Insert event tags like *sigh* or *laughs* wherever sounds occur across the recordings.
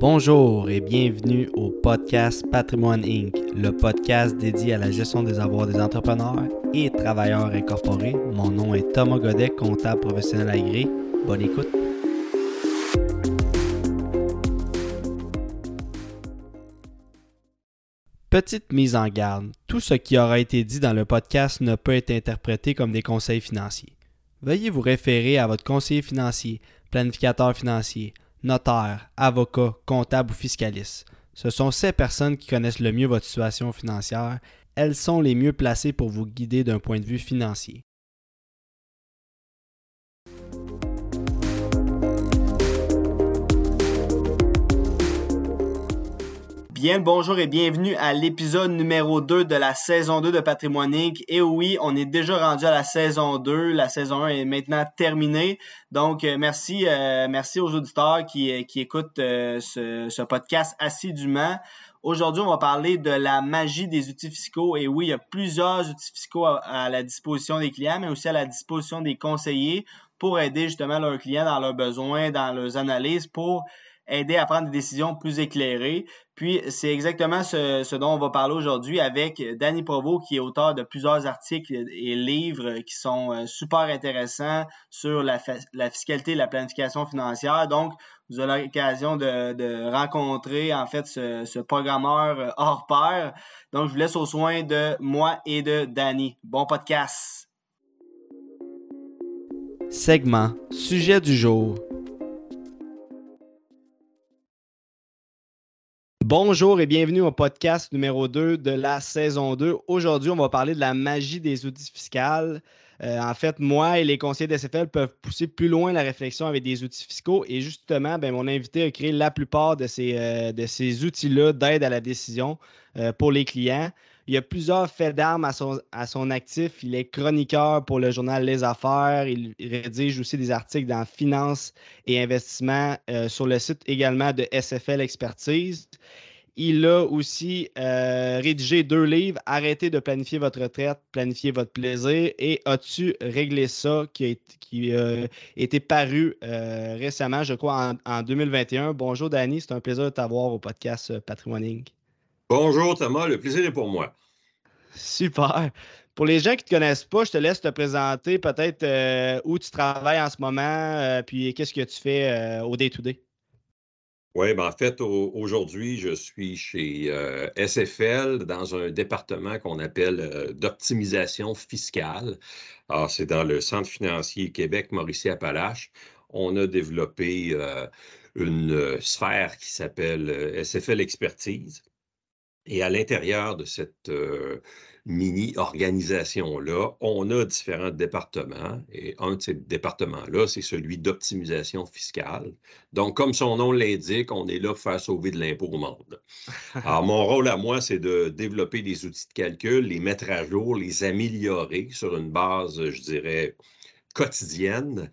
Bonjour et bienvenue au podcast Patrimoine Inc., le podcast dédié à la gestion des avoirs des entrepreneurs et travailleurs incorporés. Mon nom est Thomas Godet, comptable professionnel agréé. Bonne écoute. Petite mise en garde, tout ce qui aura été dit dans le podcast ne peut être interprété comme des conseils financiers. Veuillez vous référer à votre conseiller financier, planificateur financier, notaire, avocat, comptable ou fiscaliste. Ce sont ces personnes qui connaissent le mieux votre situation financière. Elles sont les mieux placées pour vous guider d'un point de vue financier. Bien bonjour et bienvenue à l'épisode numéro 2 de la saison 2 de Patrimoine Inc. Et oui, on est déjà rendu à la saison 2. La saison 1 est maintenant terminée. Donc, euh, merci, euh, merci aux auditeurs qui, euh, qui écoutent ce, podcast assidûment. Aujourd'hui, on va parler de la magie des outils fiscaux. Et oui, il y a plusieurs outils fiscaux à, à, la disposition des clients, mais aussi à la disposition des conseillers pour aider justement leurs clients dans leurs besoins, dans leurs analyses, pour aider à prendre des décisions plus éclairées. Puis, c'est exactement ce, dont on va parler aujourd'hui avec Danny Provo, qui est auteur de plusieurs articles et livres qui sont euh, super intéressants sur la, fiscalité et la planification financière. Donc, vous aurez l'occasion de, rencontrer, en fait, ce, ce, programmeur euh, hors pair. Donc, je vous laisse aux soins de moi et de Danny. Bon podcast! Segment Sujet du jour Bonjour et bienvenue au podcast numéro 2 de la saison 2. Aujourd'hui, on va parler de la magie des outils fiscaux. Euh, en fait, moi et les conseillers d'SFL peuvent pousser plus loin la réflexion avec des outils fiscaux et justement, ben, mon invité a créé la plupart de ces, euh, outils-là d'aide à la décision euh, pour les clients. Il a plusieurs faits d'armes à son, à son actif. Il est chroniqueur pour le journal Les Affaires. Il rédige aussi des articles dans finance et investissement sur le site également de SFL Expertise. Il a aussi euh, rédigé deux livres, Arrêtez de planifier votre retraite, planifier votre plaisir et As-tu réglé ça qui a, qui euh, été paru euh, récemment, je crois, en, 2021. Bonjour Danny, c'est un plaisir de t'avoir au podcast Patrimoine Bonjour Thomas, le plaisir est pour moi. Super. Pour les gens qui ne te connaissent pas, je te laisse te présenter peut-être où tu travailles en ce moment, puis qu'est-ce que tu fais au day-to-day. day to day oui, ben en fait, aujourd'hui, je suis chez euh, SFL dans un département qu'on appelle euh, d'optimisation fiscale. Alors, c'est dans le Centre financier Québec-Mauricie-Appalaches. On a développé euh, une sphère qui s'appelle SFL Expertise. Et à l'intérieur de cette mini-organisation-là, on a différents départements et un de ces départements-là, c'est celui d'optimisation fiscale. Donc, comme son nom l'indique, on est là pour faire sauver de l'impôt au monde. Alors, mon rôle à moi, c'est de développer des outils de calcul, les mettre à jour, les améliorer sur une base, je dirais, quotidienne.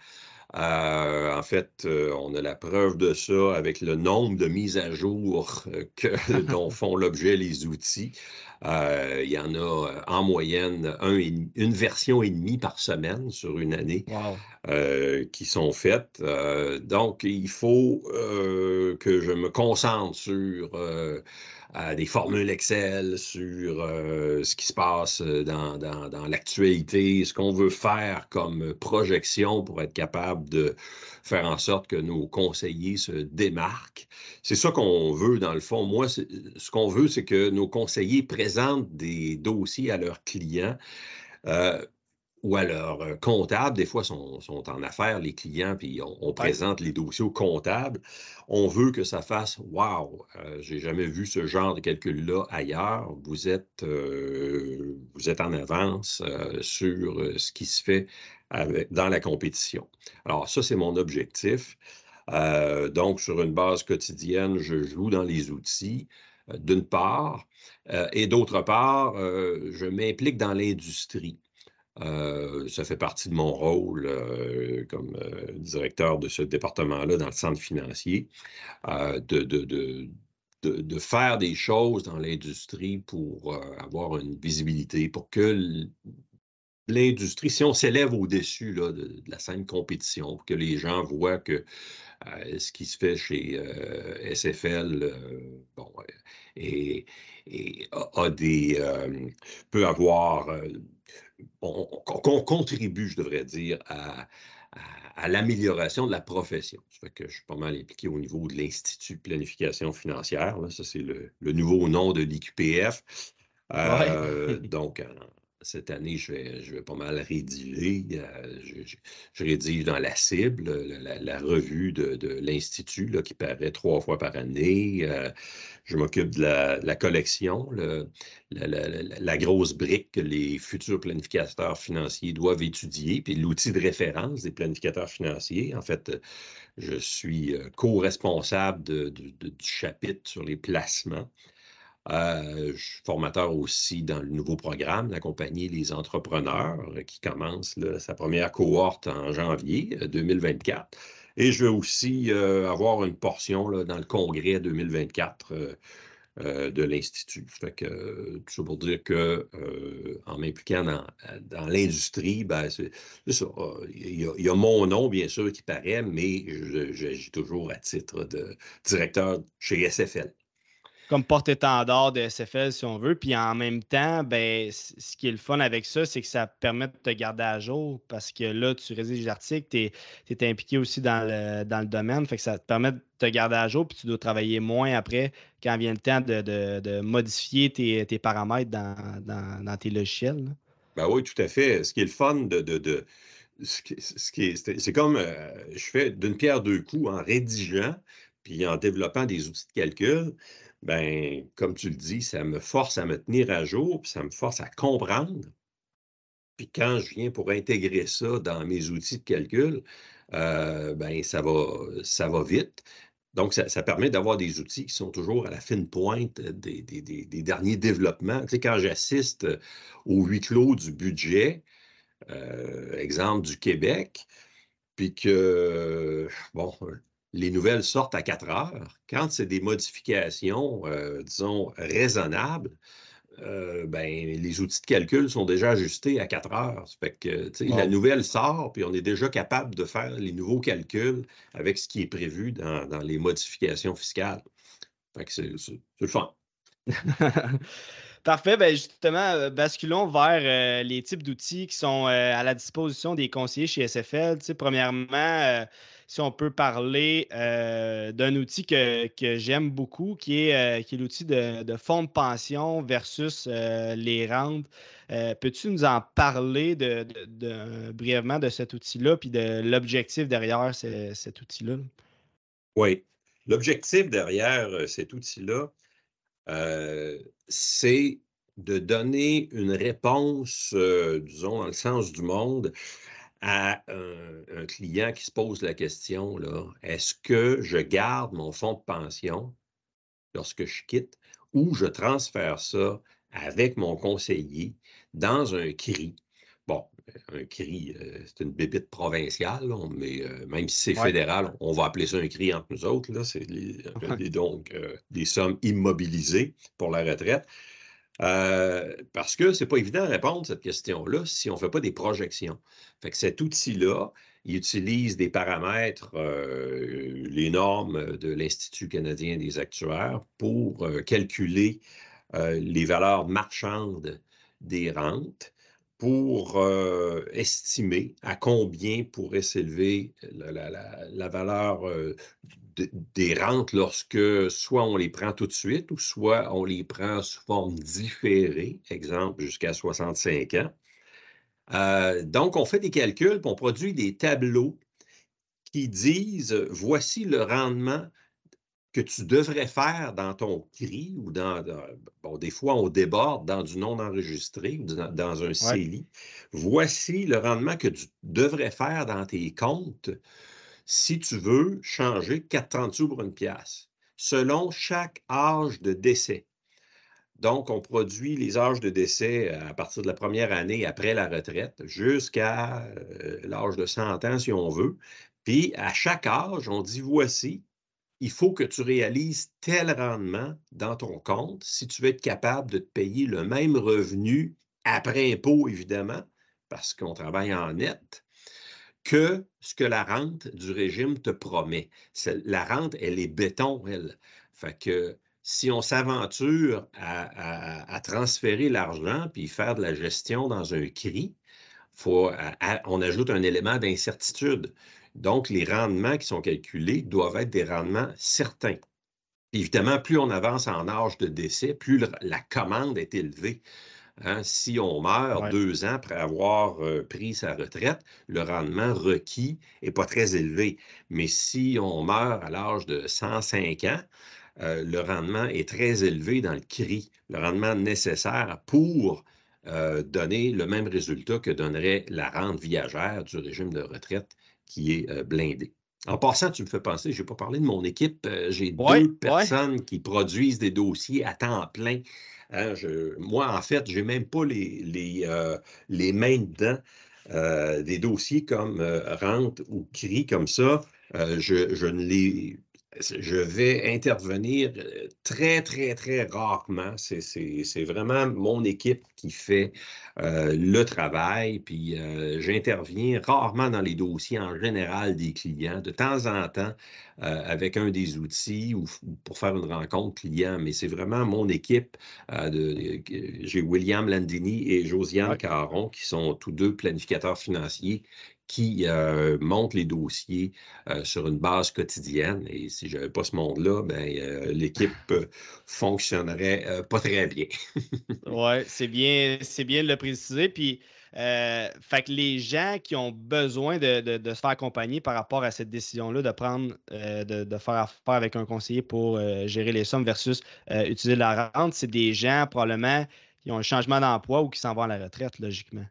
Euh, en fait, euh, on a la preuve de ça avec le nombre de mises à jour euh, que, *laughs* dont font l'objet les outils. Il y en a en moyenne une version et demie par semaine sur une année qui sont faites. donc, il faut que je me concentre sur des formules Excel, sur euh, ce qui se passe euh, dans, dans, l'actualité, ce qu'on veut faire comme projection pour être capable de faire en sorte que nos conseillers se démarquent. C'est ça qu'on veut dans le fond. Moi, ce qu'on veut, c'est que nos conseillers présentent des dossiers à leurs clients. Euh, ou à leur euh, comptable, des fois sont, sont en affaires, les clients, puis on, présente les dossiers au comptable. On veut que ça fasse Wow, euh, j'ai jamais vu ce genre de calcul-là ailleurs. Vous êtes, euh, vous êtes en avance sur ce qui se fait dans la compétition. Alors, ça, c'est mon objectif. donc, sur une base quotidienne, je joue dans les outils, d'une part, et d'autre part, je m'implique dans l'industrie. Euh, ça fait partie de mon rôle euh, comme euh, directeur de ce département-là dans le centre financier, de, faire des choses dans l'industrie pour avoir une visibilité, pour que l'industrie, si on s'élève au-dessus de, la scène compétition, que les gens voient que euh, ce qui se fait chez euh, SFL euh, bon, et, a, des, peut avoir, qu'on contribue, je devrais dire, à, à, l'amélioration de la profession. Ça fait que je suis pas mal impliqué au niveau de l'Institut de planification financière. Ça, c'est le, nouveau nom de l'IQPF. donc, cette année, je vais, pas mal rédiger. Euh, je, rédige dans la cible, la, revue de, l'Institut qui paraît trois fois par année. Euh, je m'occupe de la, collection, la, grosse brique que les futurs planificateurs financiers doivent étudier, puis l'outil de référence des planificateurs financiers. En fait, je suis euh, co-responsable du chapitre sur les placements. Euh, je suis formateur aussi dans le nouveau programme, d'accompagner les entrepreneurs, euh, qui commence sa première cohorte en janvier 2024. Euh, Et je vais aussi avoir une portion dans le congrès 2024 de l'Institut. Fait que tout ça pour dire que en m'impliquant dans, l'industrie, ben, c'est ça. Il y, a, mon nom, bien sûr, qui paraît, mais j'agis toujours à titre de directeur chez SFL comme porte-étendard de SFL, si on veut. Puis en même temps, ben, ce qui est le fun avec ça, c'est que ça permet de te garder à jour parce que là, tu rédiges des articles, tu es, impliqué aussi dans le, dans le domaine. Fait que ça te permet de te garder à jour, puis tu dois travailler moins après quand vient le temps de, modifier tes, paramètres dans, tes logiciels. Ben oui, tout à fait. Ce qui est le fun de. de, c'est comme euh, je fais d'une pierre deux coups en rédigeant puis en développant des outils de calcul ben, comme tu le dis, ça me force à me tenir à jour, puis ça me force à comprendre. Puis quand je viens pour intégrer ça dans mes outils de calcul, euh, ben, ça va, vite. Donc, ça, permet d'avoir des outils qui sont toujours à la fine pointe des, derniers développements. Tu sais, quand j'assiste au huis clos du budget, euh, exemple du Québec, puis que, bon, les nouvelles sortent à 4 heures. Quand c'est des modifications, euh, disons, raisonnables, euh, ben, les outils de calcul sont déjà ajustés à 4 heures. fait que, La nouvelle sort, puis on est déjà capable de faire les nouveaux calculs avec ce qui est prévu dans, les modifications fiscales. Fait que c'est le fun. *laughs* Parfait. Ben justement, euh, basculons vers les types d'outils qui sont à la disposition des conseillers chez SFL. premièrement, si on peut parler euh, d'un outil que, j'aime beaucoup, qui est, euh, est l'outil de, fonds de pension versus euh, les rentes. Peux-tu nous en parler de, brièvement de cet outil-là, puis de l'objectif derrière cet outil-là? Oui. L'objectif derrière cet outil-là, c'est de donner une réponse, disons, dans le sens du monde, à un, client qui se pose la question, est-ce que je garde mon fonds de pension lorsque je quitte ou je transfère ça avec mon conseiller dans un CRI? Bon, un CRI, euh, c'est une bébite provinciale, mais euh, même si c'est fédéral, on va appeler ça un CRI entre nous autres. C'est *laughs* donc euh, des sommes immobilisées pour la retraite. Euh, parce que ce n'est pas évident de répondre à cette question-là si on ne fait pas des projections. Fait que cet outil-là, il utilise des paramètres, euh, les normes de l'Institut canadien des actuaires pour euh, calculer les valeurs marchandes des rentes pour estimer à combien pourrait s'élever la, valeur des rentes lorsque soit on les prend tout de suite ou soit on les prend sous forme différée, exemple jusqu'à 65 ans. Euh, donc, on fait des calculs, on produit des tableaux qui disent voici le rendement que tu devrais faire dans ton CRI ou dans, bon, des fois on déborde dans du non enregistré ou dans, un CELI. Voici le rendement que tu devrais faire dans tes comptes si tu veux changer 4,30 sous pour une pièce, selon chaque âge de décès. Donc, on produit les âges de décès à partir de la première année après la retraite jusqu'à euh, l'âge de 100 ans, si on veut. Puis, à chaque âge, on dit voici, il faut que tu réalises tel rendement dans ton compte si tu veux être capable de te payer le même revenu après impôt, évidemment, parce qu'on travaille en net, que ce que la rente du régime te promet. La rente, elle est béton, elle. Fait que si on s'aventure à, transférer l'argent puis faire de la gestion dans un CRI, on ajoute un élément d'incertitude. Donc, les rendements qui sont calculés doivent être des rendements certains. Évidemment, plus on avance en âge de décès, plus la commande est élevée. Hein. si on meurt deux ans après avoir euh, pris sa retraite, le rendement requis n'est pas très élevé. Mais si on meurt à l'âge de 105 ans, euh, le rendement est très élevé dans le CRI, le rendement nécessaire pour euh, donner le même résultat que donnerait la rente viagère du régime de retraite qui est blindé. En passant, tu me fais penser, je n'ai pas parlé de mon équipe. J'ai deux personnes qui produisent des dossiers à temps plein Hein, moi, en fait, je n'ai même pas les, les, euh, les mains dedans. Euh, des dossiers comme euh, rente ou CRI comme ça, je, je, ne les je vais intervenir euh, très, très, très rarement. C'est vraiment mon équipe qui fait euh, le travail, puis euh, j'interviens rarement dans les dossiers en général des clients, de temps en temps avec un des outils ou pour faire une rencontre client, mais c'est vraiment mon équipe. J'ai William Landini et Josiane Caron qui sont tous deux planificateurs financiers qui euh, monte les dossiers euh, sur une base quotidienne. Et si je n'avais pas ce monde-là, ben, euh, l'équipe fonctionnerait pas très bien. *laughs* oui, c'est bien, c'est bien de le préciser. Puis, fait que les gens qui ont besoin de, se faire accompagner par rapport à cette décision-là, de prendre, de, faire affaire avec un conseiller pour gérer les sommes versus utiliser la rente, c'est des gens probablement qui ont un changement d'emploi ou qui s'en vont à la retraite, logiquement.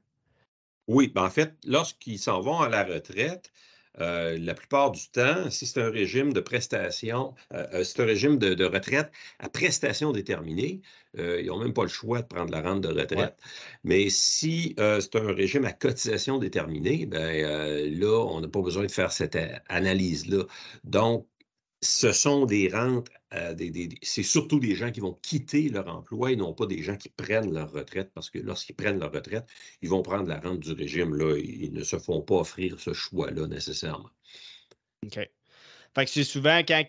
Oui, ben en fait, lorsqu'ils s'en vont à la retraite, euh, la plupart du temps, si c'est un régime de prestation, euh, euh, c'est un régime de, retraite à prestation déterminée, ils n'ont même pas le choix de prendre la rente de retraite. Mais si c'est un régime à cotisation déterminée, ben, là, on n'a pas besoin de faire cette analyse-là. Donc, ce sont des rentes, euh, c'est surtout des gens qui vont quitter leur emploi et non pas des gens qui prennent leur retraite, parce que lorsqu'ils prennent leur retraite, ils vont prendre la rente du régime. Là, ils ne se font pas offrir ce choix-là nécessairement. Fait que c'est souvent quand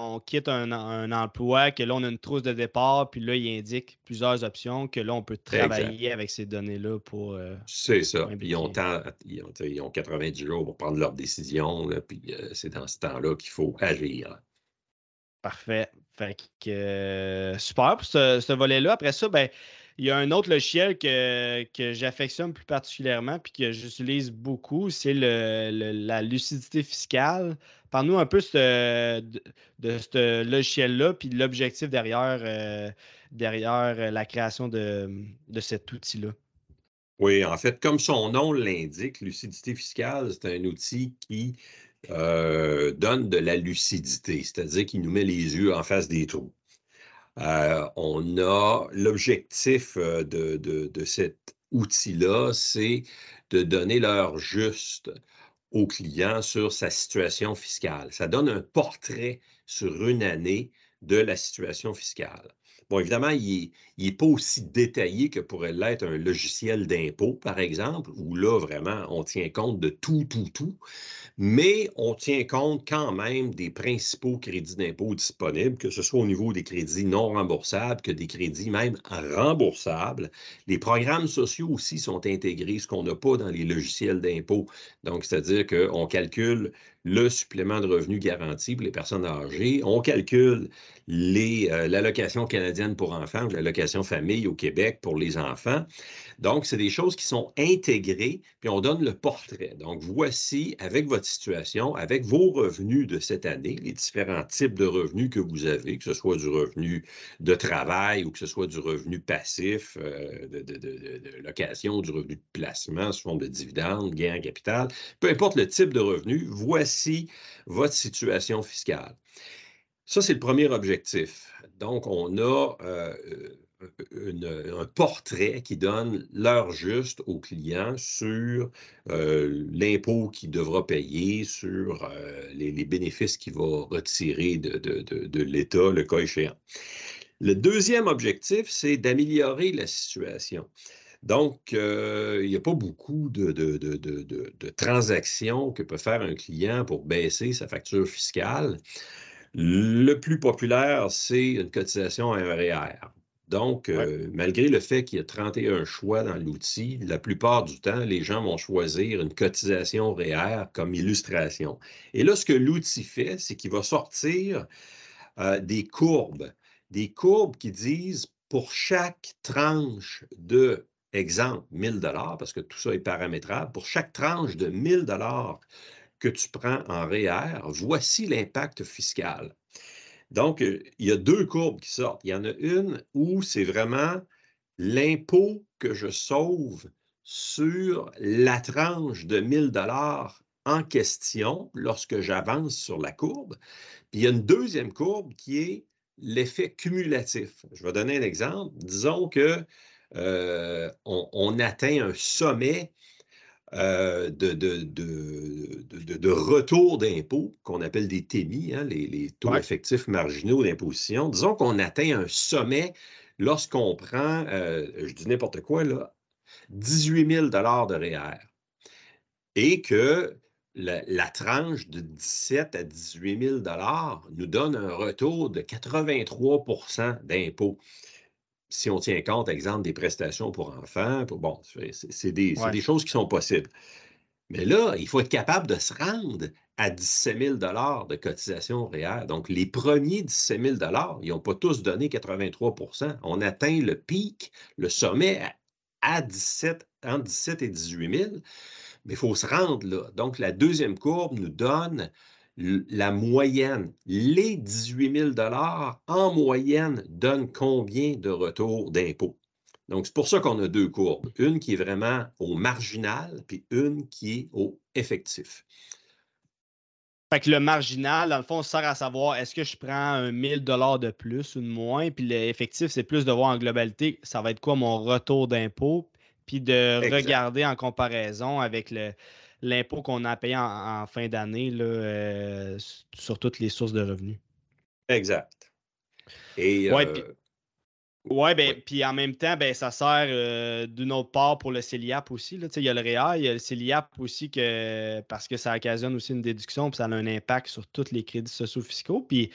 on quitte un, emploi, que là, on a une trousse de départ, puis là, il indique plusieurs options, que là, on peut travailler avec ces données-là pour. Euh, c'est ça. Puis ils ont, ils, ont, 90 jours pour prendre leur décision, puis euh, c'est dans ce temps-là qu'il faut agir. Parfait. Fait que euh, super pour ce, ce volet-là. Après ça, ben, il y a un autre logiciel que, j'affectionne plus particulièrement puis que j'utilise beaucoup, c'est la lucidité fiscale. Parle-nous un peu de, ce logiciel-là puis l'objectif derrière, euh, derrière la création de, cet outil-là. Oui, en fait, comme son nom l'indique, lucidité fiscale, c'est un outil qui euh, donne de la lucidité, c'est-à-dire qu'il nous met les yeux en face des trous. Euh, on a l'objectif euh, de, cet outil-là, c'est de donner l'heure juste au client sur sa situation fiscale. Ça donne un portrait sur une année de la situation fiscale. Bon, évidemment, il n'est pas aussi détaillé que pourrait l'être un logiciel d'impôt, par exemple, où là, vraiment, on tient compte de tout, tout, tout mais on tient compte quand même des principaux crédits d'impôt disponibles, que ce soit au niveau des crédits non remboursables que des crédits même remboursables. Les programmes sociaux aussi sont intégrés, ce qu'on n'a pas dans les logiciels d'impôt. Donc, c'est-à-dire qu'on calcule le supplément de revenus garanti pour les personnes âgées. On calcule euh, l'allocation canadienne pour enfants, l'allocation famille au Québec pour les enfants. Donc, c'est des choses qui sont intégrées, puis on donne le portrait. Donc, voici, avec votre situation, avec vos revenus de cette année, les différents types de revenus que vous avez, que ce soit du revenu de travail ou que ce soit du revenu passif, euh, de, de, location, du revenu de placement sous forme de dividendes, gains en capital, peu importe le type de revenu, voici votre situation fiscale. Ça, c'est le premier objectif. Donc, on a euh, un portrait qui donne l'heure juste au client sur euh, l'impôt qu'il devra payer, sur euh, les, bénéfices qu'il va retirer de, de l'État, le cas échéant. Le deuxième objectif, c'est d'améliorer la situation. Donc, il n'y a pas beaucoup de, de, transactions que peut faire un client pour baisser sa facture fiscale. Le plus populaire, c'est une cotisation à un REER. Donc, euh, malgré le fait qu'il y a 31 choix dans l'outil, la plupart du temps, les gens vont choisir une cotisation REER comme illustration. Et là, ce que l'outil fait, c'est qu'il va sortir euh, des courbes, des courbes qui disent pour chaque tranche de, exemple, 1000 dollars, parce que tout ça est paramétrable, pour chaque tranche de 1000 dollars que tu prends en REER, voici l'impact fiscal. Donc, euh, il y a deux courbes qui sortent. Il y en a une où c'est vraiment l'impôt que je sauve sur la tranche de 1000 dollars en question lorsque j'avance sur la courbe. Puis il y a une deuxième courbe qui est l'effet cumulatif. Je vais donner un exemple. Disons que euh, on, atteint un sommet euh, de, de, retour d'impôt qu'on appelle des TEMI, hein, les, taux effectifs marginaux d'imposition. Disons qu'on atteint un sommet lorsqu'on prend, euh, je dis n'importe quoi, là, 18 000 de REER et que la, tranche de 17 à 18 000 nous donne un retour de 83% d'impôt si on tient compte, exemple, des prestations pour enfants, pour, bon, c'est des, choses qui sont possibles. Mais là, il faut être capable de se rendre à 17 000 de cotisation réelle. Donc, les premiers 17 000 ils n'ont pas tous donné 83% On atteint le pic, le sommet à 17, entre 17 et 18 000, mais il faut se rendre là. Donc, la deuxième courbe nous donne la moyenne, les 18 000 en moyenne donnent combien de retours d'impôt? Donc, c'est pour ça qu'on a deux courbes. Une qui est vraiment au marginal, puis une qui est au effectif. Fait que le marginal, dans le fond, sert à savoir est-ce que je prends un 1000 dollars de plus ou de moins, puis l'effectif, c'est plus de voir en globalité, ça va être quoi mon retour d'impôt, puis de regarder en comparaison avec le, l'impôt qu'on a payé en, fin d'année euh, sur toutes les sources de revenus. Exact. Et, ouais, euh, ben, puis en même temps, ben, ça sert euh, d'une autre part pour le CELIAP aussi. Là. Il y a le REA, il y a le CELIAP aussi que, parce que ça occasionne aussi une déduction, puis ça a un impact sur tous les crédits sociaux fiscaux. Puis,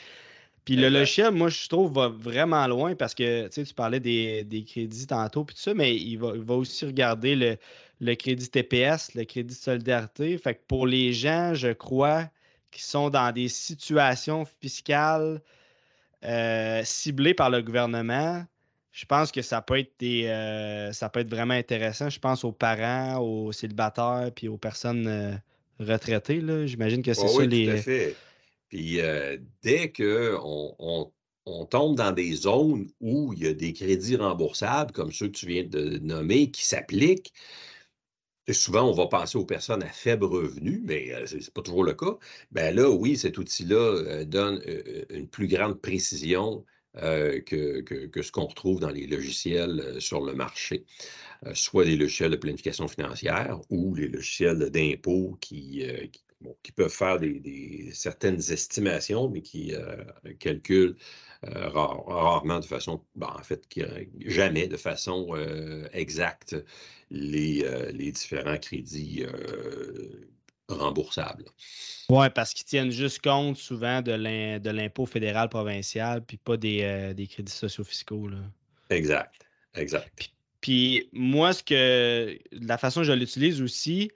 puis le logiciel, moi, je trouve, va vraiment loin parce que tu parlais des, crédits tantôt, puis tout ça, mais il va, il va aussi regarder le, le crédit TPS, le crédit de solidarité. Fait que pour les gens, je crois, qui sont dans des situations fiscales euh, ciblées par le gouvernement, je pense que ça peut être des, euh, ça peut être vraiment intéressant. Je pense aux parents, aux célibataires, puis aux personnes euh, retraitées. J'imagine que c'est ça oui, les. Tout à fait. Puis dès qu'on on, on tombe dans des zones où il y a des crédits remboursables, comme ceux que tu viens de nommer, qui s'appliquent, souvent, on va penser aux personnes à faible revenu, mais euh, ce n'est pas toujours le cas. Ben là, oui, cet outil-là euh, donne euh, une plus grande précision que, ce qu'on retrouve dans les logiciels sur le marché, soit les logiciels de planification financière ou les logiciels d'impôt qui, qui, peuvent faire des, certaines estimations, mais qui calculent rarement de façon, ben, en fait, jamais de façon exacte euh, les, différents crédits euh, remboursables. Oui, parce qu'ils tiennent juste compte souvent de l'impôt fédéral provincial, puis pas des, euh, crédits sociaux fiscaux. Exact, exact. Puis, moi, ce que la façon dont je l'utilise aussi,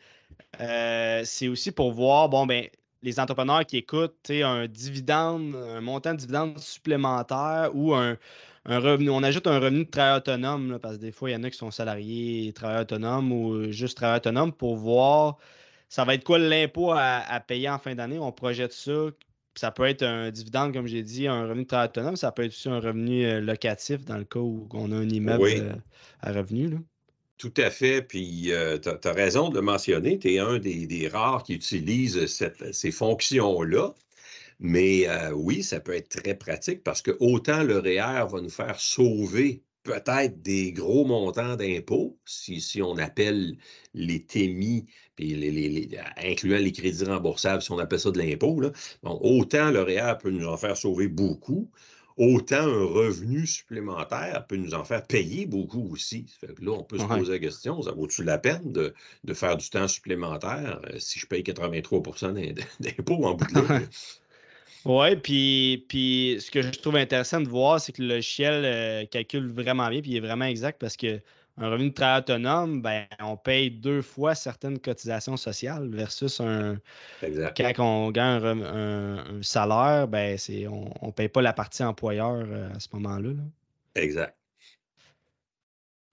c'est aussi pour voir, bon, ben, les entrepreneurs qui écoutent un dividende, un montant de dividende supplémentaire ou un, revenu, on ajoute un revenu de travail autonome, parce que des fois, il y en a qui sont salariés, travailleurs autonomes ou juste travailleurs autonomes pour voir ça va être quoi l'impôt à, payer en fin d'année. On projette ça. Ça peut être un dividende, comme j'ai dit, un revenu de travail autonome. Ça peut être aussi un revenu euh, locatif dans le cas où on a un immeuble euh, à revenu. Tout à fait. Puis euh, tu as, raison de le mentionner. Tu es un des, rares qui utilise ces fonctions-là. Mais euh, oui, ça peut être très pratique parce que autant le REER va nous faire sauver peut-être des gros montants d'impôts, si, on appelle les TEMI, puis incluant les crédits remboursables, si on appelle ça de l'impôt, autant le REER peut nous en faire sauver beaucoup, autant un revenu supplémentaire peut nous en faire payer beaucoup aussi. là, on peut se poser la question, ça vaut-tu la peine de, faire du temps supplémentaire euh, si je paye 83% *laughs* d'impôts en bout de ligne? Oui, puis, puis ce que je trouve intéressant de voir, c'est que le logiciel euh, calcule vraiment bien, puis il est vraiment exact parce que un revenu de travail autonome, ben, on paye deux fois certaines cotisations sociales versus un. Quand on gagne un, salaire, ben, on ne paye pas la partie employeur euh, à ce moment-là. Exact.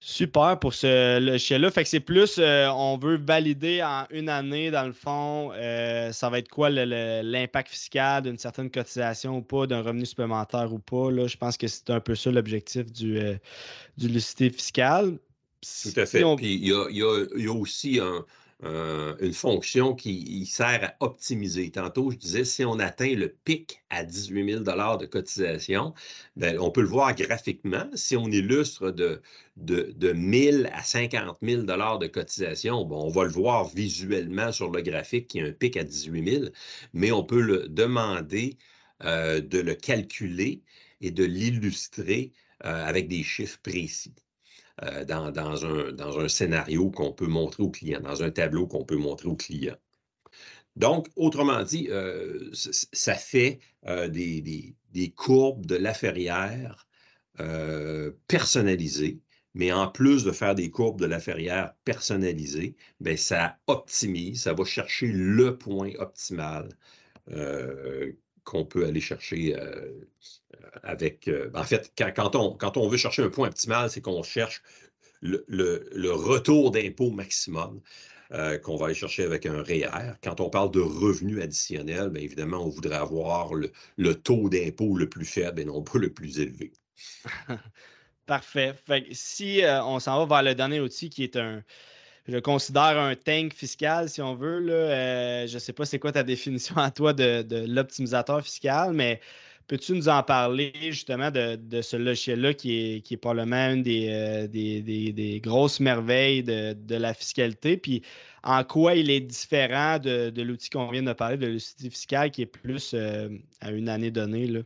Super pour ce logiciel-là. Fait que c'est plus, euh, on veut valider en une année, dans le fond, euh, ça va être quoi l'impact fiscal d'une certaine cotisation ou pas, d'un revenu supplémentaire ou pas. Là, je pense que c'est un peu ça l'objectif du, du lucité fiscale. Tout à fait. Puis il y a, aussi une fonction qui sert à optimiser. Tantôt, je disais, si on atteint le pic à 18 000 de cotisation, ben, on peut le voir graphiquement. Si on illustre de, de, de 1 000 à 50 000 de cotisation, bon, on va le voir visuellement sur le graphique qu'il y a un pic à 18 000, mais on peut le demander euh, de le calculer et de l'illustrer euh, avec des chiffres précis. Euh, dans, un, scénario qu'on peut montrer au client, dans un tableau qu'on peut montrer au client. Donc, autrement dit, euh, ça fait euh, des, courbes de la ferrière personnalisées, mais en plus de faire des courbes de la ferrière personnalisées, bien, ça optimise, ça va chercher le point optimal qu'on peut aller chercher Euh, en fait, quand, on, veut chercher un point optimal, c'est qu'on cherche le, retour d'impôt maximum. Euh, qu'on va aller chercher avec un REER. Quand on parle de revenus additionnels, bien évidemment, on voudrait avoir le, taux d'impôt le plus faible et non pas le plus élevé. *laughs* Parfait. si on s'en va vers le dernier outil qui est un, je considère un tank fiscal, si on veut. Euh, je ne sais pas c'est quoi ta définition à toi de, l'optimisateur fiscal, mais peux-tu nous en parler justement de, ce logiciel-là qui est, qui est probablement une des, euh, grosses merveilles de, la fiscalité? Puis en quoi il est différent de, l'outil qu'on vient de parler, de l'outil fiscal qui est plus euh, à une année donnée? Là?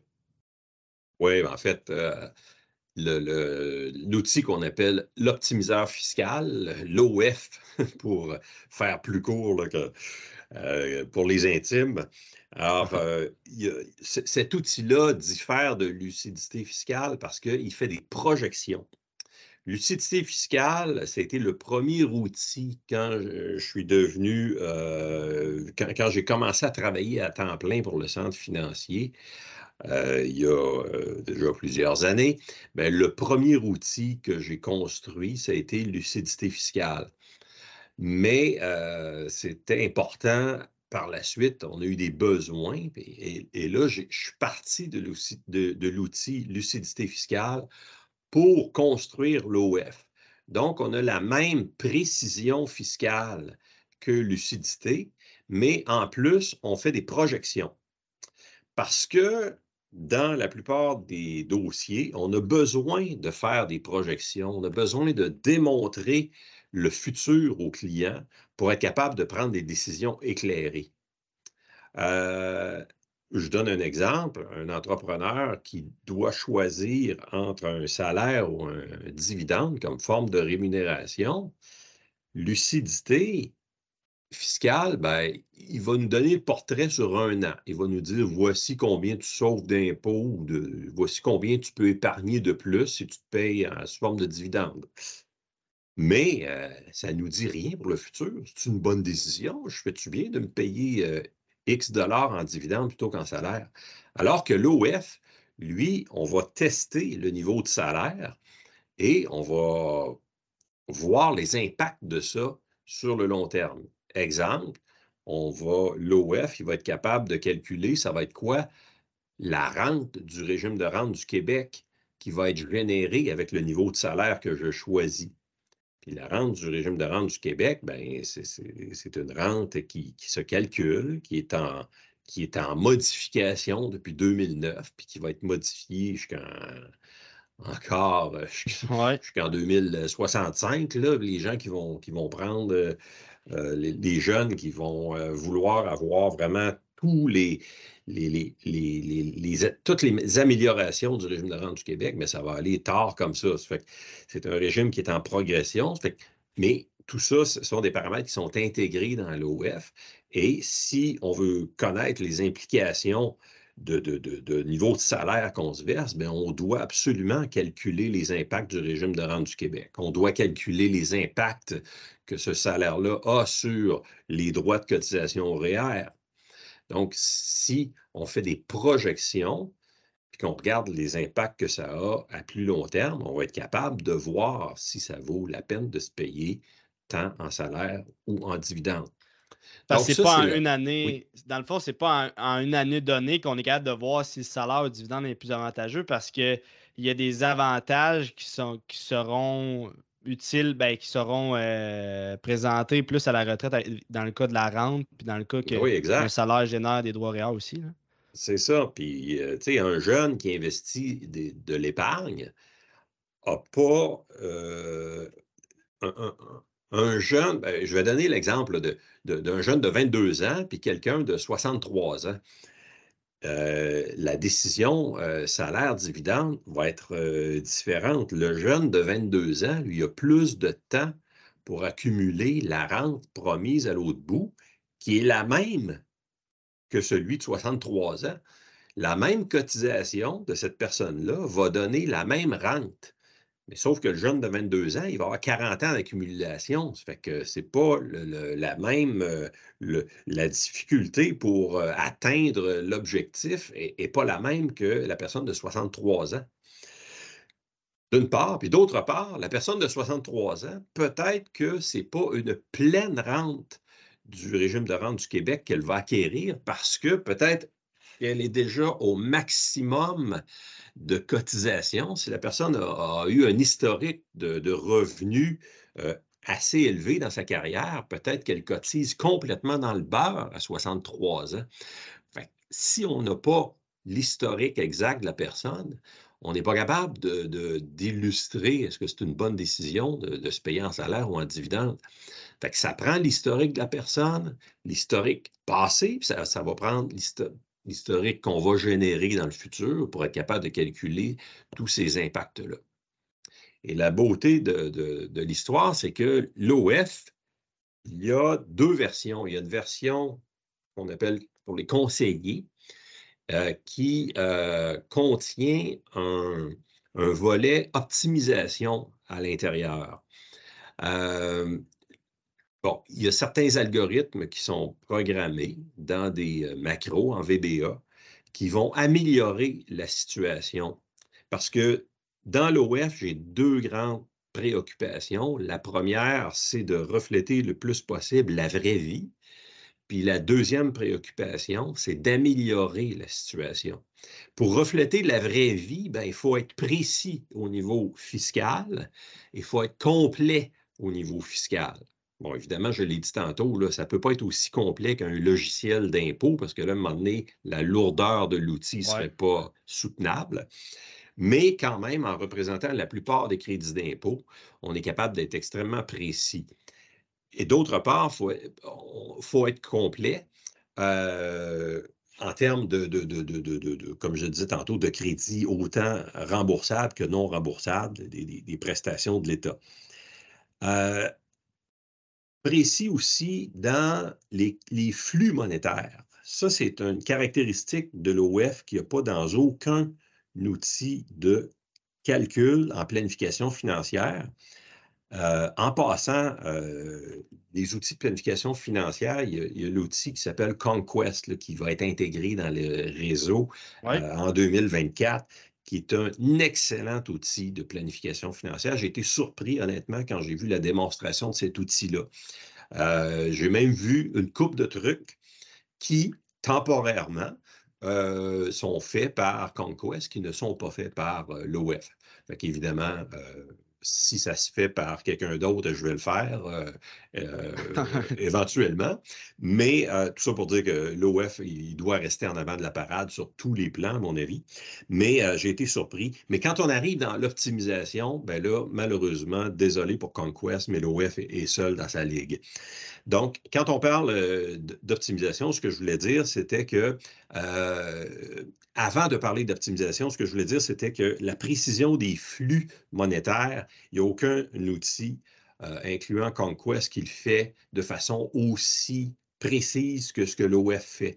Oui, en fait, l'outil qu'on appelle l'optimiseur fiscal, l'OF, *laughs* pour faire plus court euh, pour les intimes. Alors, euh, cet outil-là diffère de lucidité fiscale parce qu'il fait des projections. Lucidité fiscale, c'était le premier outil quand je, suis devenu, euh, quand j'ai commencé à travailler à temps plein pour le centre financier. Euh, il y a déjà plusieurs années, mais le premier outil que j'ai construit, ça a été lucidité fiscale. Mais c'était important par la suite, on a eu des besoins, et, là, je suis parti de l'outil lucidité fiscale pour construire l'OF. Donc, on a la même précision fiscale que lucidité, mais en plus, on fait des projections. Parce que dans la plupart des dossiers, on a besoin de faire des projections, on a besoin de démontrer le futur au client pour être capable de prendre des décisions éclairées. Euh, je donne un exemple, un entrepreneur qui doit choisir entre un salaire ou un dividende comme forme de rémunération, lucidité, fiscal, ben, il va nous donner le portrait sur un an. Il va nous dire voici combien tu sauves d'impôts voici combien tu peux épargner de plus si tu te payes en sous forme de dividende. Mais euh, ça ne nous dit rien pour le futur. C'est une bonne décision. Je fais-tu bien de me payer euh, X dollars en dividende plutôt qu'en salaire? Alors que l'OF, lui, on va tester le niveau de salaire et on va voir les impacts de ça sur le long terme. Exemple, on va, l'OF, il va être capable de calculer, ça va être quoi? La rente du régime de rente du Québec qui va être générée avec le niveau de salaire que je choisis? Puis la rente du régime de rente du Québec, ben, c'est une rente qui, se calcule, qui est, en, qui est en modification depuis 2009, puis qui va être modifiée jusqu'en encore jusqu'en 2065. Là, les gens qui vont, qui vont prendre euh, les, jeunes qui vont euh, vouloir avoir vraiment toutes les améliorations du régime de rente du Québec, mais ça va aller tard comme ça. c'est un régime qui est en progression. mais tout ça, ce sont des paramètres qui sont intégrés dans l'OF. Et si on veut connaître les implications de, niveau de salaire qu'on se verse, bien, on doit absolument calculer les impacts du régime de rente du Québec. On doit calculer les impacts que ce salaire-là a sur les droits de cotisation horaire. Donc, si on fait des projections, puis qu'on regarde les impacts que ça a à plus long terme, on va être capable de voir si ça vaut la peine de se payer tant en salaire ou en dividende. Parce que c'est pas en une année, dans le fond, c'est pas en, une année donnée qu'on est capable de voir si le salaire ou le dividende est plus avantageux parce qu'il y a des avantages qui, sont, qui seront utiles, ben, qui seront euh, présentés plus à la retraite dans le cas de la rente, puis dans le cas que le salaire génère des droits réels aussi. C'est ça. Puis, euh, tu sais, un jeune qui investit de, l'épargne n'a pas euh, un, un jeune, ben, je vais donner l'exemple d'un jeune de 22 ans puis quelqu'un de 63 ans. Euh, la décision euh, salaire-dividende va être euh, différente. Le jeune de 22 ans, lui, a plus de temps pour accumuler la rente promise à l'autre bout, qui est la même que celui de 63 ans. La même cotisation de cette personne-là va donner la même rente. Mais sauf que le jeune de 22 ans, il va avoir 40 ans d'accumulation. Ça fait que c'est pas la même, euh, la difficulté pour euh, atteindre l'objectif n'est pas la même que la personne de 63 ans. D'une part, puis d'autre part, la personne de 63 ans, peut-être que ce n'est pas une pleine rente du régime de rente du Québec qu'elle va acquérir parce que peut-être qu'elle est déjà au maximum de cotisation, si la personne a, eu un historique de, revenus euh, assez élevé dans sa carrière, peut-être qu'elle cotise complètement dans le beurre à 63 ans. si on n'a pas l'historique exact de la personne, on n'est pas capable d'illustrer de, est-ce que c'est une bonne décision de, se payer en salaire ou en dividende. Fait que ça prend l'historique de la personne, l'historique passé, ça va prendre historique qu'on va générer dans le futur pour être capable de calculer tous ces impacts-là. Et la beauté de, l'histoire, c'est que l'OF, il y a deux versions. Il y a une version qu'on appelle pour les conseillers, euh, qui euh, contient un, volet optimisation à l'intérieur. Euh, Bon, il y a certains algorithmes qui sont programmés dans des euh, macros en VBA qui vont améliorer la situation parce que dans l'OF, j'ai deux grandes préoccupations. La première, c'est de refléter le plus possible la vraie vie. Puis la deuxième préoccupation, c'est d'améliorer la situation. Pour refléter la vraie vie, ben, il faut être précis au niveau fiscal, il faut être complet au niveau fiscal. Bon, évidemment, je l'ai dit tantôt, là, ça ne peut pas être aussi complet qu'un logiciel d'impôt parce que là, à un moment donné, la lourdeur de l'outil ne serait pas soutenable. Mais quand même, en représentant la plupart des crédits d'impôt, on est capable d'être extrêmement précis. Et d'autre part, il faut, être complet. Euh, en termes de, de, comme je disais tantôt, de crédits autant remboursables que non remboursables, des, prestations de l'État. Euh, précis aussi dans les, flux monétaires. Ça, c'est une caractéristique de l'OF qui n'y a pas dans aucun outil de calcul en planification financière. Euh, en passant, euh, les outils de planification financière, il y a, l'outil qui s'appelle Conquest qui va être intégré dans le réseau euh, en 2024 qui est un excellent outil de planification financière. J'ai été surpris, honnêtement, quand j'ai vu la démonstration de cet outil-là. Euh, j'ai même vu une coupe de trucs qui, temporairement, euh, sont faits par Conquest, qui ne sont pas faits par euh, l'OF. Fait si ça se fait par quelqu'un d'autre, je vais le faire euh, euh, *laughs* éventuellement. Mais euh, tout ça pour dire que l'OF, il doit rester en avant de la parade sur tous les plans, à mon avis. Mais j'ai été surpris. Mais quand on arrive dans l'optimisation, ben là, malheureusement, désolé pour Conquest, mais l'OF est, seul dans sa ligue. Donc, quand on parle d'optimisation, ce que je voulais dire, c'était que avant de parler d'optimisation, ce que je voulais dire, c'était que la précision des flux monétaires, il n'y a aucun outil, incluant Conquest, qui le fait de façon aussi précise que ce que l'OF fait.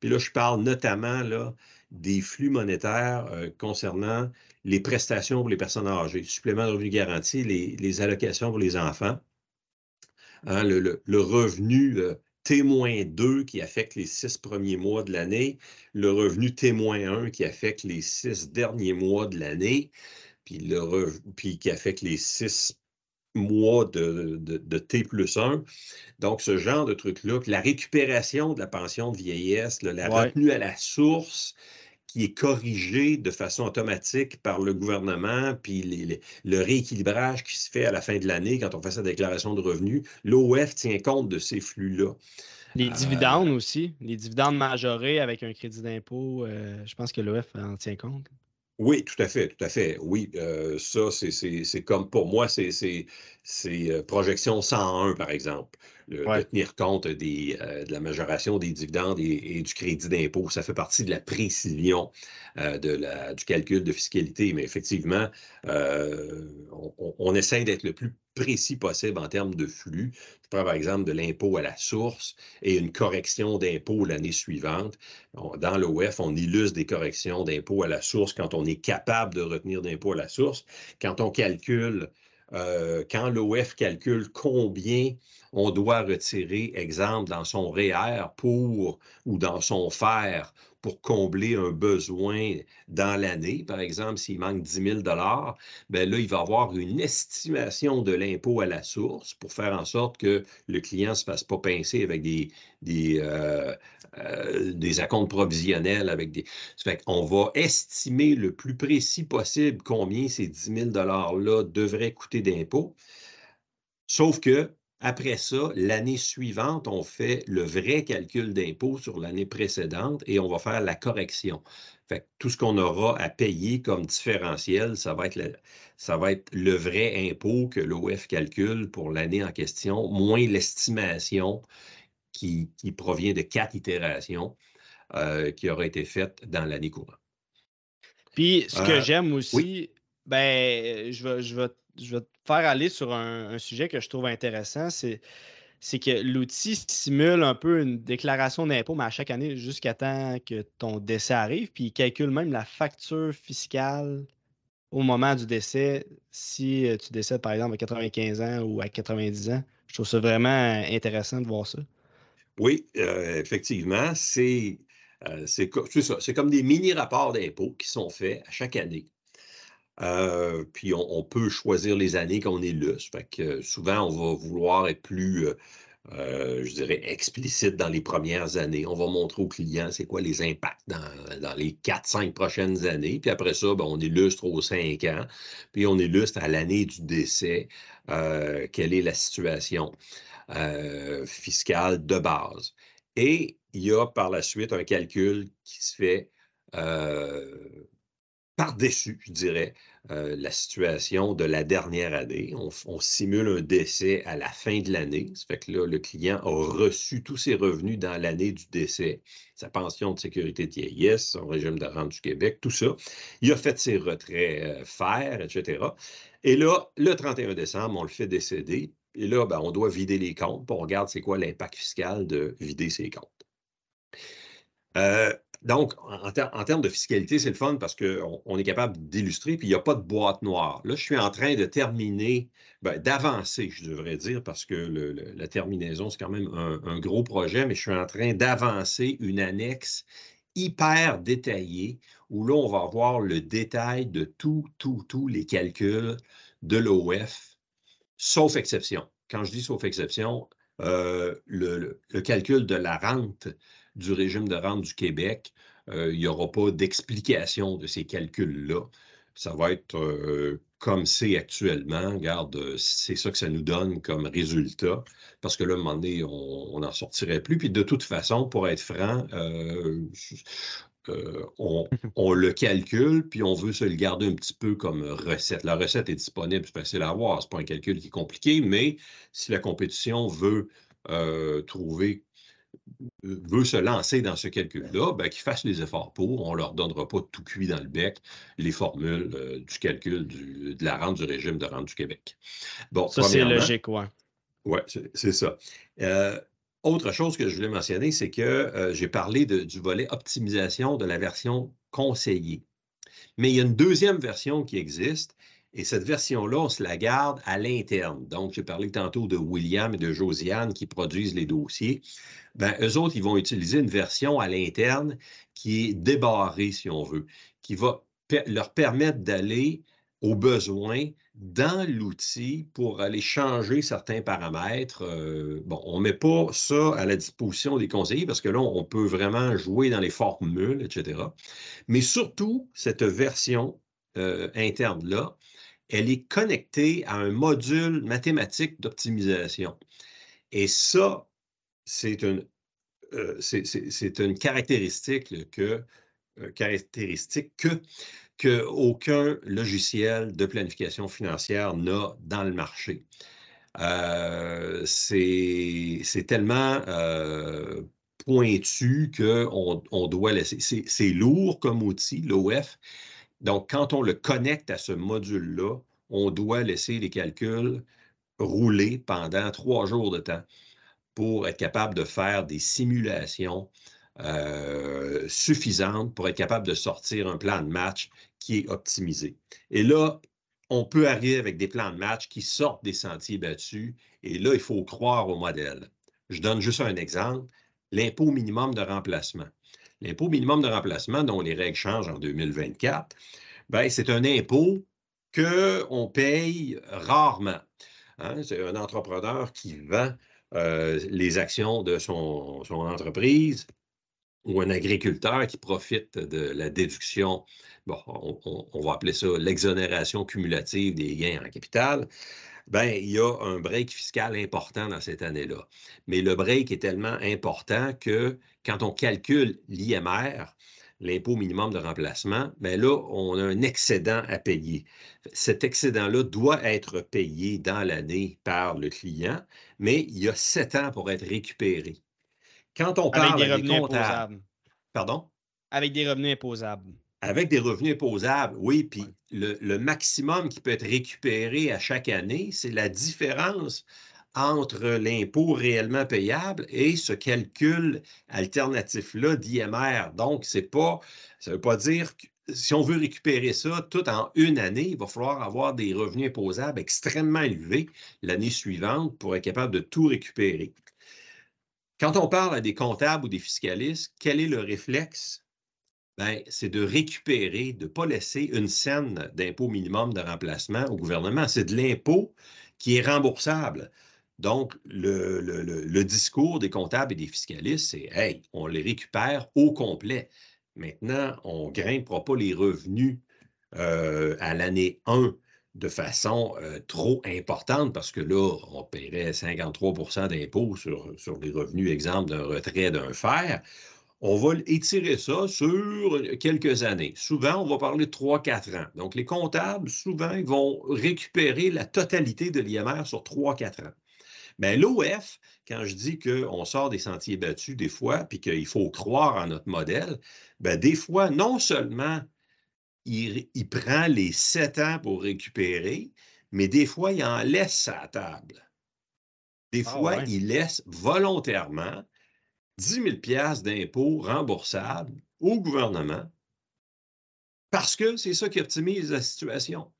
Puis là, je parle notamment là, des flux monétaires euh, concernant les prestations pour les personnes âgées, supplément de revenu garanti, les, allocations pour les enfants, hein, le, revenu euh, témoin 2 qui affecte les six premiers mois de l'année, le revenu témoin 1 qui affecte les six derniers mois de l'année, puis, le puis qui affecte les six mois de, T plus 1. Donc, ce genre de truc-là, la récupération de la pension de vieillesse, la retenue à la source qui est corrigée de façon automatique par le gouvernement, puis le rééquilibrage qui se fait à la fin de l'année quand on fait sa déclaration de revenus, l'OF tient compte de ces flux-là. Les euh, dividendes aussi, les dividendes majorés avec un crédit d'impôt, euh, je pense que l'OF en tient compte. Oui, tout à fait, tout à fait. Oui, euh, ça, c'est comme pour moi, c'est projection 101, par exemple. Le, De tenir compte des, euh, de la majoration des dividendes et, du crédit d'impôt. Ça fait partie de la précision de la, du calcul de fiscalité. Mais effectivement, on, on, essaie d'être le plus précis possible en termes de flux. Je prends par exemple de l'impôt à la source et une correction d'impôt l'année suivante. Dans l'OF, on illustre des corrections d'impôt à la source quand on est capable de retenir d'impôt à la source. Quand on calcule, euh, quand l'OF calcule combien on doit retirer, exemple, dans son REER pour ou dans son FER pour combler un besoin dans l'année. Par exemple, s'il manque 10 000 ben là, il va avoir une estimation de l'impôt à la source pour faire en sorte que le client ne se fasse pas pincer avec des, des, euh, euh, provisionnels. Avec des... Ça fait qu'on va estimer le plus précis possible combien ces 10 000 $-là devraient coûter d'impôt. Sauf que après ça, l'année suivante, on fait le vrai calcul d'impôt sur l'année précédente et on va faire la correction. Fait tout ce qu'on aura à payer comme différentiel, ça va être le, ça va être le vrai impôt que l'OF calcule pour l'année en question, moins l'estimation qui, provient de quatre itérations euh, qui auraient été faites dans l'année courante. Puis, ce que euh, j'aime aussi, ben, je vais, je vais je vais te faire aller sur un, sujet que je trouve intéressant. C'est, que l'outil simule un peu une déclaration d'impôt, mais à chaque année, jusqu'à temps que ton décès arrive, puis il calcule même la facture fiscale au moment du décès, si euh, tu décèdes par exemple à 95 ans ou à 90 ans. Je trouve ça vraiment intéressant de voir ça. Oui, euh, effectivement, c'est, euh, comme des mini-rapports d'impôt qui sont faits à chaque année. Euh, puis on, peut choisir les années qu'on là. Fait que souvent, on va vouloir être plus, euh, euh, je dirais, explicite dans les premières années. On va montrer aux clients c'est quoi les impacts dans, les 4-5 prochaines années. Puis après ça, ben, on illustre aux 5 ans. Puis on illustre à l'année du décès quelle est la situation fiscale de base. Et il y a par la suite un calcul qui se fait par-dessus, je dirais, euh, la situation de la dernière année. On, simule un décès à la fin de l'année. Ça fait que là, le client a reçu tous ses revenus dans l'année du décès, sa pension de sécurité de vieillesse, son régime de rente du Québec, tout ça. Il a fait ses retraits euh, etc. Et là, le 31 décembre, on le fait décéder. Et là, ben, on doit vider les comptes. Pour on regarde c'est quoi l'impact fiscal de vider ses comptes. Euh, donc, en, termes de fiscalité, c'est le fun parce qu'on est capable d'illustrer, puis il n'y a pas de boîte noire. Là, je suis en train de terminer, ben, d'avancer, je devrais dire, parce que la terminaison, c'est quand même un, gros projet, mais je suis en train d'avancer une annexe hyper détaillée où là, on va avoir le détail de tout, tout, tous les calculs de l'OF, sauf exception. Quand je dis sauf exception, euh, le, calcul de la rente du régime de rente du Québec, euh, il n'y aura pas d'explication de ces calculs-là. Ça va être euh, comme c'est actuellement. Regarde, c'est ça que ça nous donne comme résultat. Parce que là, à un moment donné, on n'en sortirait plus. Puis de toute façon, pour être franc, euh, on, *laughs* on, le calcule, puis on veut se le garder un petit peu comme recette. La recette est disponible, c'est facile à voir, ce n'est pas un calcul qui est compliqué, mais si la compétition veut trouver veut se lancer dans ce calcul-là, ben, qu'il fasse les efforts pour. On ne leur donnera pas tout cuit dans le bec les formules euh, du calcul de la rente du régime de rente du Québec. Bon, ça, c'est logique, oui. Oui, c'est ça. Euh, autre chose que je voulais mentionner, c'est que euh, j'ai parlé du volet optimisation de la version conseillée. Mais il y a une deuxième version qui existe et cette version-là, on se la garde à l'interne. Donc, j'ai parlé tantôt de William et de Josiane qui produisent les dossiers. Ben, eux autres, ils vont utiliser une version à l'interne qui est débarrée, si on veut, qui va leur permettre d'aller au besoin dans l'outil pour aller changer certains paramètres. Euh, bon, on ne met pas ça à la disposition des conseillers parce que là, on peut vraiment jouer dans les formules, etc. Mais surtout, cette version euh, interne-là, elle est connectée à un module mathématique d'optimisation. Et ça, c'est une, euh, caractéristique que, euh, logiciel de planification financière n'a dans le marché. Euh, c'est tellement pointu qu'on on doit laisser. C'est lourd comme outil, l'OF, donc, quand on le connecte à ce module-là, on doit laisser les calculs rouler pendant trois jours de temps pour être capable de faire des simulations euh, suffisantes pour être capable de sortir un plan de match qui est optimisé. Et là, on peut arriver avec des plans de match qui sortent des sentiers battus. Et là, il faut croire au modèle. Je donne juste un exemple. L'impôt minimum de remplacement. L'impôt minimum de remplacement, dont les règles changent en 2024, ben, c'est un impôt qu'on paye rarement. Hein. C'est un entrepreneur qui vend euh, les actions de son, entreprise ou un agriculteur qui profite de la déduction, bon, on va appeler ça l'exonération cumulative des gains en capital ben, il y a un break fiscal important dans cette année-là. Mais le break est tellement important que quand on calcule l'IMR, l'impôt minimum de remplacement, ben là, on a un excédent à payer. Cet excédent-là doit être payé dans l'année par le client, mais il y a sept ans pour être récupéré. Quand on parle Avec des revenus imposables. Pardon? Avec des revenus imposables. Avec des revenus imposables, oui. Puis le, maximum qui peut être récupéré à chaque année, c'est la différence entre l'impôt réellement payable et ce calcul alternatif-là d'IMR. Donc, c'est pas, ça ne veut pas dire que si on veut récupérer ça tout en une année, il va falloir avoir des revenus imposables extrêmement élevés l'année suivante pour être capable de tout récupérer. Quand on parle à des comptables ou des fiscalistes, quel est le réflexe? Ben, c'est de récupérer, de ne pas laisser une scène d'impôt minimum de remplacement au gouvernement. C'est de l'impôt qui est remboursable. Donc, le, discours des comptables et des fiscalistes, c'est Hey, on les récupère au complet. Maintenant, on ne grimpera pas les revenus euh, à l'année 1 de façon euh, trop importante parce que là, on paierait 53 d'impôt sur, sur les revenus, exemple d'un retrait d'un fer on va étirer ça sur quelques années. Souvent, on va parler de 3-4 ans. Donc, les comptables, souvent, ils vont récupérer la totalité de l'IMR sur 3-4 ans. Mais l'OF, quand je dis qu'on sort des sentiers battus des fois, puis qu'il faut croire en notre modèle, bien, des fois, non seulement il, prend les 7 ans pour récupérer, mais des fois, il en laisse sa table. Des ah fois, il laisse volontairement 10 000 d'impôts remboursables au gouvernement parce que c'est ça qui optimise la situation.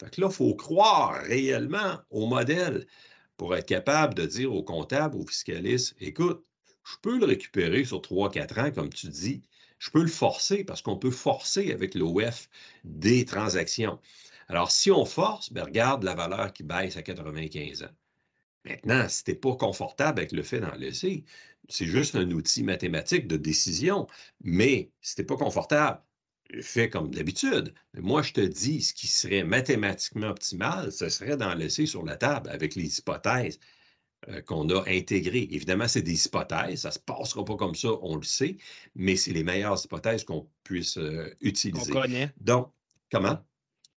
Fait que là, il faut croire réellement au modèle pour être capable de dire aux comptables, aux fiscalistes, écoute, je peux le récupérer sur 3-4 ans, comme tu dis. Je peux le forcer parce qu'on peut forcer avec l'OF des transactions. Alors, si on force, ben, regarde la valeur qui baisse à 95 ans. Maintenant, si tu n'es pas confortable avec le fait d'en laisser, c'est juste un outil mathématique de décision. Mais si tu n'es pas confortable, fais comme d'habitude. Moi, je te dis, ce qui serait mathématiquement optimal, ce serait d'en laisser sur la table avec les hypothèses euh, qu'on a intégrées. Évidemment, c'est des hypothèses, ça ne se passera pas comme ça, on le sait, mais c'est les meilleures hypothèses qu'on puisse euh, utiliser. Qu'on connaît. Donc, comment?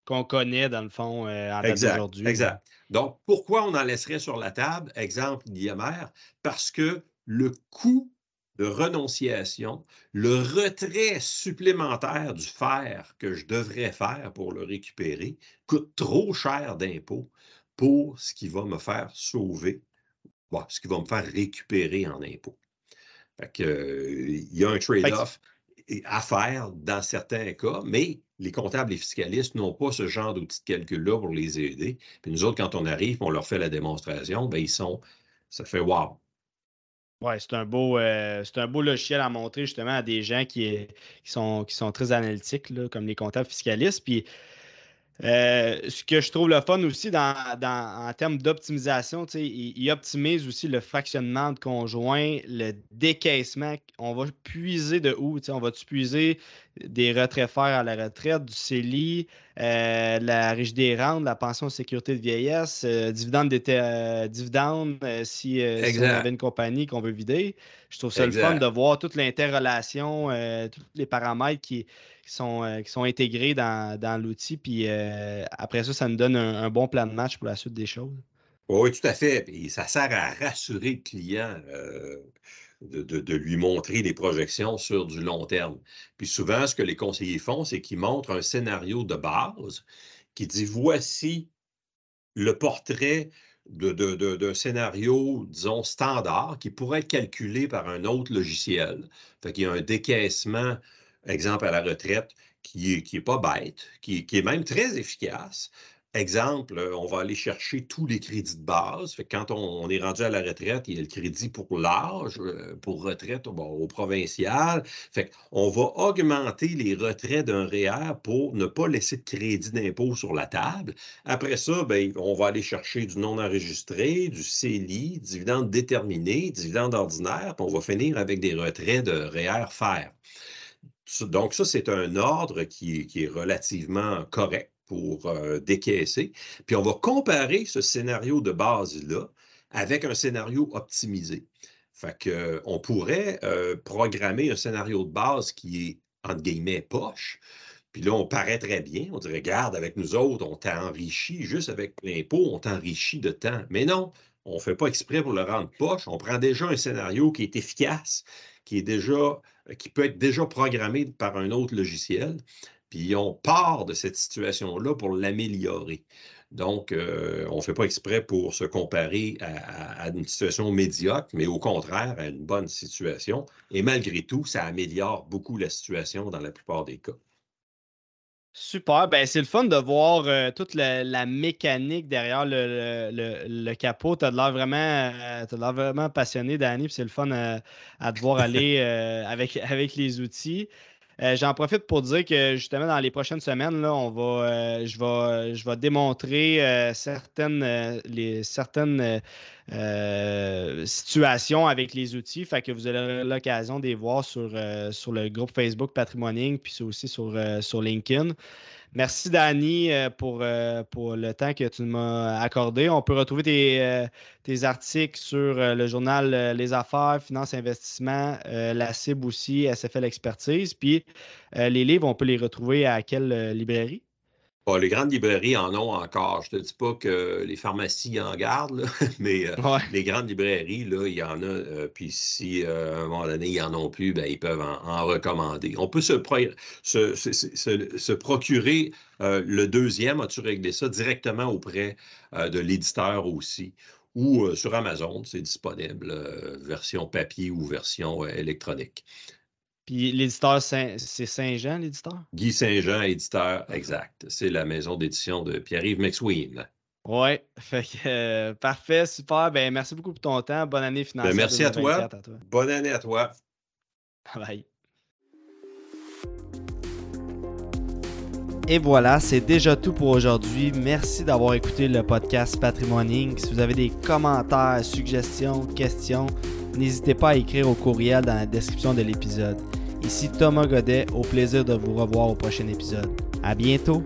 Qu'on connaît, dans le fond, euh, en date d'aujourd'hui. Exact. Donc, pourquoi on en laisserait sur la table, exemple d'IMR? Parce que le coût de renonciation, le retrait supplémentaire du fer que je devrais faire pour le récupérer coûte trop cher d'impôts pour ce qui va me faire sauver, ce qui va me faire récupérer en impôts. Euh, il y a un trade-off à faire dans certains cas, mais les comptables et fiscalistes n'ont pas ce genre d'outils de calcul-là pour les aider. Puis nous autres, quand on arrive, on leur fait la démonstration, ben ils sont, ça fait wow. Oui, c'est un beau euh, un beau logiciel à montrer justement à des gens qui, sont, qui sont très analytiques, là, comme les comptables fiscalistes. Puis euh, ce que je trouve le fun aussi en termes d'optimisation, il, il, optimise aussi le fractionnement de conjoints, le décaissement. On va puiser de où? On va puiser des retraits faire à la retraite, du CELI, euh, la riche des rentes, la pension de sécurité de vieillesse, euh, dividende, dividende si, si, on avait une compagnie qu'on veut vider. Je trouve ça le fun de voir toute l'interrelation, tous les paramètres qui, qui sont, euh, qui sont intégrés dans, l'outil. Puis euh, après ça, ça nous donne un, bon plan de match pour la suite des choses. Oui, tout à fait. Et ça sert à rassurer le client. De, lui montrer les projections sur du long terme. Puis souvent, ce que les conseillers font, c'est qu'ils montrent un scénario de base qui dit voici le portrait d'un scénario, disons, standard qui pourrait être calculé par un autre logiciel. Fait qu'il y a un décaissement exemple à la retraite, qui n'est pas bête, qui, est même très efficace. Exemple, on va aller chercher tous les crédits de base. Quand on, est rendu à la retraite, il y a le crédit pour l'âge, euh, pour retraite au provincial. On va augmenter les retraits d'un REER pour ne pas laisser de crédit d'impôt sur la table. Après ça, ben, on va aller chercher du non enregistré, du CELI, dividende déterminé, dividende ordinaire, puis on va finir avec des retraits de REER fer. Donc, ça, c'est un ordre qui, est relativement correct pour euh, décaisser. Puis, on va comparer ce scénario de base-là avec un scénario optimisé. Fait qu'on on pourrait euh, programmer un scénario de base qui est, entre guillemets, poche. Puis là, on paraît très bien. On dirait, regarde, avec nous autres, on t'enrichit juste avec l'impôt, on t'enrichit de temps. Mais non, on ne fait pas exprès pour le rendre poche. On prend déjà un scénario qui est efficace, qui est déjà, qui peut être déjà programmé par un autre logiciel. Puis on part de cette situation-là pour l'améliorer. Donc, euh, on ne fait pas exprès pour se comparer à, une situation médiocre, mais au contraire, à une bonne situation. Et malgré tout, ça améliore beaucoup la situation dans la plupart des cas. Super. Ben, c'est le fun de voir euh, toute la, mécanique derrière le, capot. Tu as l'air vraiment, euh, vraiment passionné, Danny. C'est le fun euh, à te voir *laughs* aller avec, avec les outils. J'en profite pour dire que justement dans les prochaines semaines, là, on va, je, vais, je vais démontrer certaines, les, certaines situations avec les outils. Fait que vous aurez l'occasion de les voir sur, sur le groupe Facebook Patrimoine puis aussi sur, sur LinkedIn. Merci, Dani, euh, pour, euh, pour le temps que tu m'as accordé. On peut retrouver tes, euh, articles sur le journal Les Affaires, Finance Investissement, la CIB aussi, SFL Expertise. Puis les livres, on peut les retrouver à quelle librairie? Les grandes librairies en ont encore. Je ne te dis pas que les pharmacies en gardent, *laughs* mais euh, les grandes librairies, là, il y en a. Euh, puis si euh, à un moment donné, ils n'en ont plus, ben, ils peuvent en, recommander. On peut se, se, procurer le deuxième, as-tu réglé ça, directement auprès de l'éditeur aussi? Ou sur Amazon, c'est disponible, version papier ou version électronique. Puis l'éditeur, c'est Saint-Jean, l'éditeur? Guy Saint-Jean, éditeur, exact. C'est la maison d'édition de Pierre-Yves McSween. Oui, fait que, euh, parfait, super. Ben, merci beaucoup pour ton temps. Bonne année financière. Ben, merci à toi. Bonne année à toi. Bye. Et voilà, c'est déjà tout pour aujourd'hui. Merci d'avoir écouté le podcast Patrimoine Si vous avez des commentaires, suggestions, questions, n'hésitez pas à écrire au courriel dans la description de l'épisode. Ici Thomas Godet, au plaisir de vous revoir au prochain épisode. À bientôt!